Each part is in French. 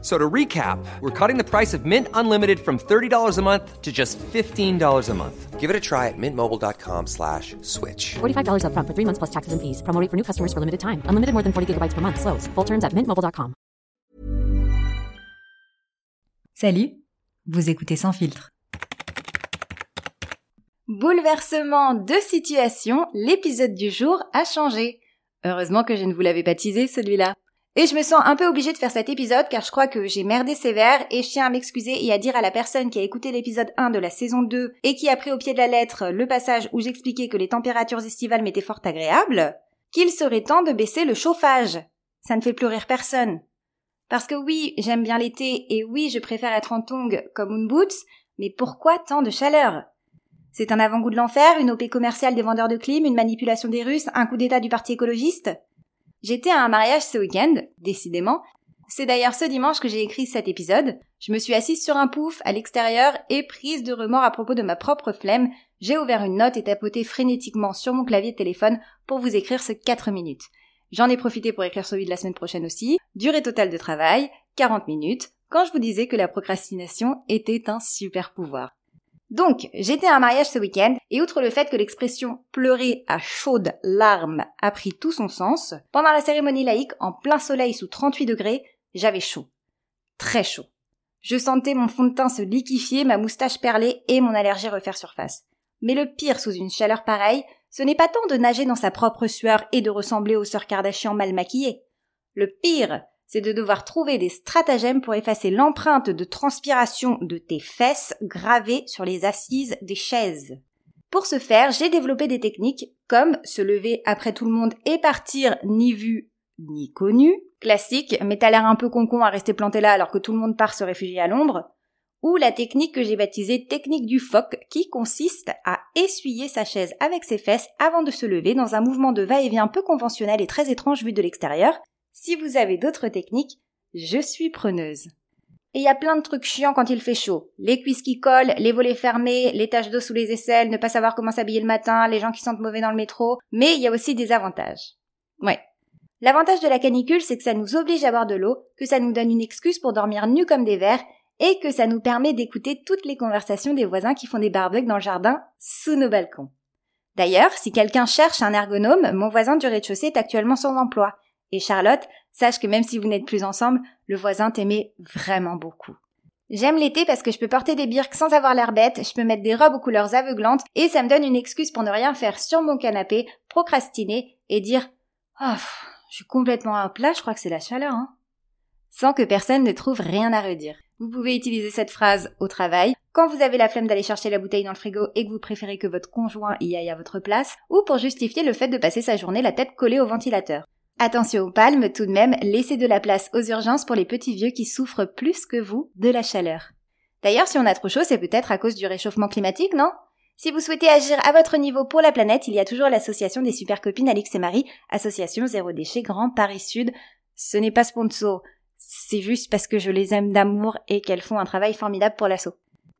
So to recap, we're cutting the price of Mint Unlimited from $30 a month to just $15 a month. Give it a try at mintmobile.com slash switch. $45 upfront for three months plus taxes and fees. Promo rate for new customers for limited time. Unlimited more than 40 gigabytes per month. Slows. Full terms at mintmobile.com. Salut, vous écoutez Sans filtre. Bouleversement de situation, l'épisode du jour a changé. Heureusement que je ne vous l'avais pas teasé celui-là. Et je me sens un peu obligée de faire cet épisode car je crois que j'ai merdé sévère et je tiens à m'excuser et à dire à la personne qui a écouté l'épisode 1 de la saison 2 et qui a pris au pied de la lettre le passage où j'expliquais que les températures estivales m'étaient fort agréables, qu'il serait temps de baisser le chauffage. Ça ne fait plus rire personne. Parce que oui, j'aime bien l'été et oui, je préfère être en tongs comme une boots, mais pourquoi tant de chaleur? C'est un avant-goût de l'enfer, une OP commerciale des vendeurs de clim, une manipulation des Russes, un coup d'état du parti écologiste? J'étais à un mariage ce week-end, décidément. C'est d'ailleurs ce dimanche que j'ai écrit cet épisode. Je me suis assise sur un pouf à l'extérieur et prise de remords à propos de ma propre flemme, j'ai ouvert une note et tapoté frénétiquement sur mon clavier de téléphone pour vous écrire ce 4 minutes. J'en ai profité pour écrire celui de la semaine prochaine aussi. Durée totale de travail, 40 minutes, quand je vous disais que la procrastination était un super pouvoir. Donc, j'étais à un mariage ce week-end, et outre le fait que l'expression pleurer à chaudes larmes a pris tout son sens, pendant la cérémonie laïque, en plein soleil sous 38 degrés, j'avais chaud. Très chaud. Je sentais mon fond de teint se liquifier, ma moustache perler et mon allergie refaire surface. Mais le pire sous une chaleur pareille, ce n'est pas tant de nager dans sa propre sueur et de ressembler aux sœurs Kardashian mal maquillées. Le pire, c'est de devoir trouver des stratagèmes pour effacer l'empreinte de transpiration de tes fesses gravées sur les assises des chaises. Pour ce faire, j'ai développé des techniques comme se lever après tout le monde et partir ni vu ni connu, classique, mais t'as l'air un peu concon à rester planté là alors que tout le monde part se réfugier à l'ombre, ou la technique que j'ai baptisée technique du phoque qui consiste à essuyer sa chaise avec ses fesses avant de se lever dans un mouvement de va-et-vient peu conventionnel et très étrange vu de l'extérieur, si vous avez d'autres techniques, je suis preneuse. Et il y a plein de trucs chiants quand il fait chaud. Les cuisses qui collent, les volets fermés, les taches d'eau sous les aisselles, ne pas savoir comment s'habiller le matin, les gens qui sentent mauvais dans le métro. Mais il y a aussi des avantages. Ouais. L'avantage de la canicule, c'est que ça nous oblige à boire de l'eau, que ça nous donne une excuse pour dormir nus comme des vers, et que ça nous permet d'écouter toutes les conversations des voisins qui font des barbecues dans le jardin, sous nos balcons. D'ailleurs, si quelqu'un cherche un ergonome, mon voisin du rez-de-chaussée est actuellement sans emploi. Et Charlotte, sache que même si vous n'êtes plus ensemble, le voisin t'aimait vraiment beaucoup. J'aime l'été parce que je peux porter des birques sans avoir l'air bête, je peux mettre des robes aux couleurs aveuglantes et ça me donne une excuse pour ne rien faire sur mon canapé, procrastiner et dire Oh, je suis complètement à plat, je crois que c'est la chaleur, hein. Sans que personne ne trouve rien à redire. Vous pouvez utiliser cette phrase au travail, quand vous avez la flemme d'aller chercher la bouteille dans le frigo et que vous préférez que votre conjoint y aille à votre place, ou pour justifier le fait de passer sa journée la tête collée au ventilateur. Attention aux palmes tout de même, laissez de la place aux urgences pour les petits vieux qui souffrent plus que vous de la chaleur. D'ailleurs, si on a trop chaud, c'est peut-être à cause du réchauffement climatique, non? Si vous souhaitez agir à votre niveau pour la planète, il y a toujours l'association des super copines Alix et Marie, association zéro déchet Grand Paris Sud. Ce n'est pas sponsor, c'est juste parce que je les aime d'amour et qu'elles font un travail formidable pour l'assaut.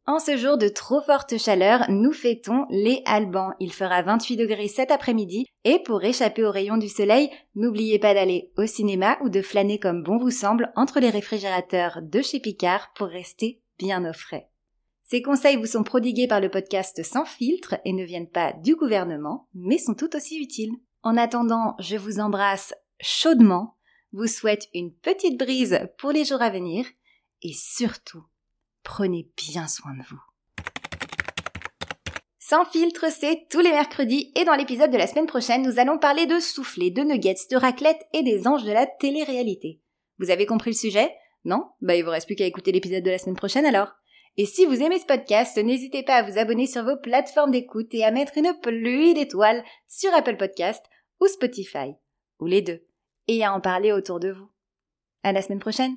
En ce jour de trop forte chaleur, nous fêtons les Albans. Il fera 28 degrés cet après-midi et pour échapper aux rayons du soleil, n'oubliez pas d'aller au cinéma ou de flâner comme bon vous semble entre les réfrigérateurs de chez Picard pour rester bien au frais. Ces conseils vous sont prodigués par le podcast Sans filtre et ne viennent pas du gouvernement, mais sont tout aussi utiles. En attendant, je vous embrasse chaudement, vous souhaite une petite brise pour les jours à venir et surtout, prenez bien soin de vous. Sans filtre, c'est tous les mercredis et dans l'épisode de la semaine prochaine, nous allons parler de soufflé, de nuggets, de raclette et des anges de la télé-réalité. Vous avez compris le sujet? Non? Bah il vous reste plus qu'à écouter l'épisode de la semaine prochaine alors. Et si vous aimez ce podcast, n'hésitez pas à vous abonner sur vos plateformes d'écoute et à mettre une pluie d'étoiles sur Apple Podcast ou Spotify, ou les deux, et à en parler autour de vous. À la semaine prochaine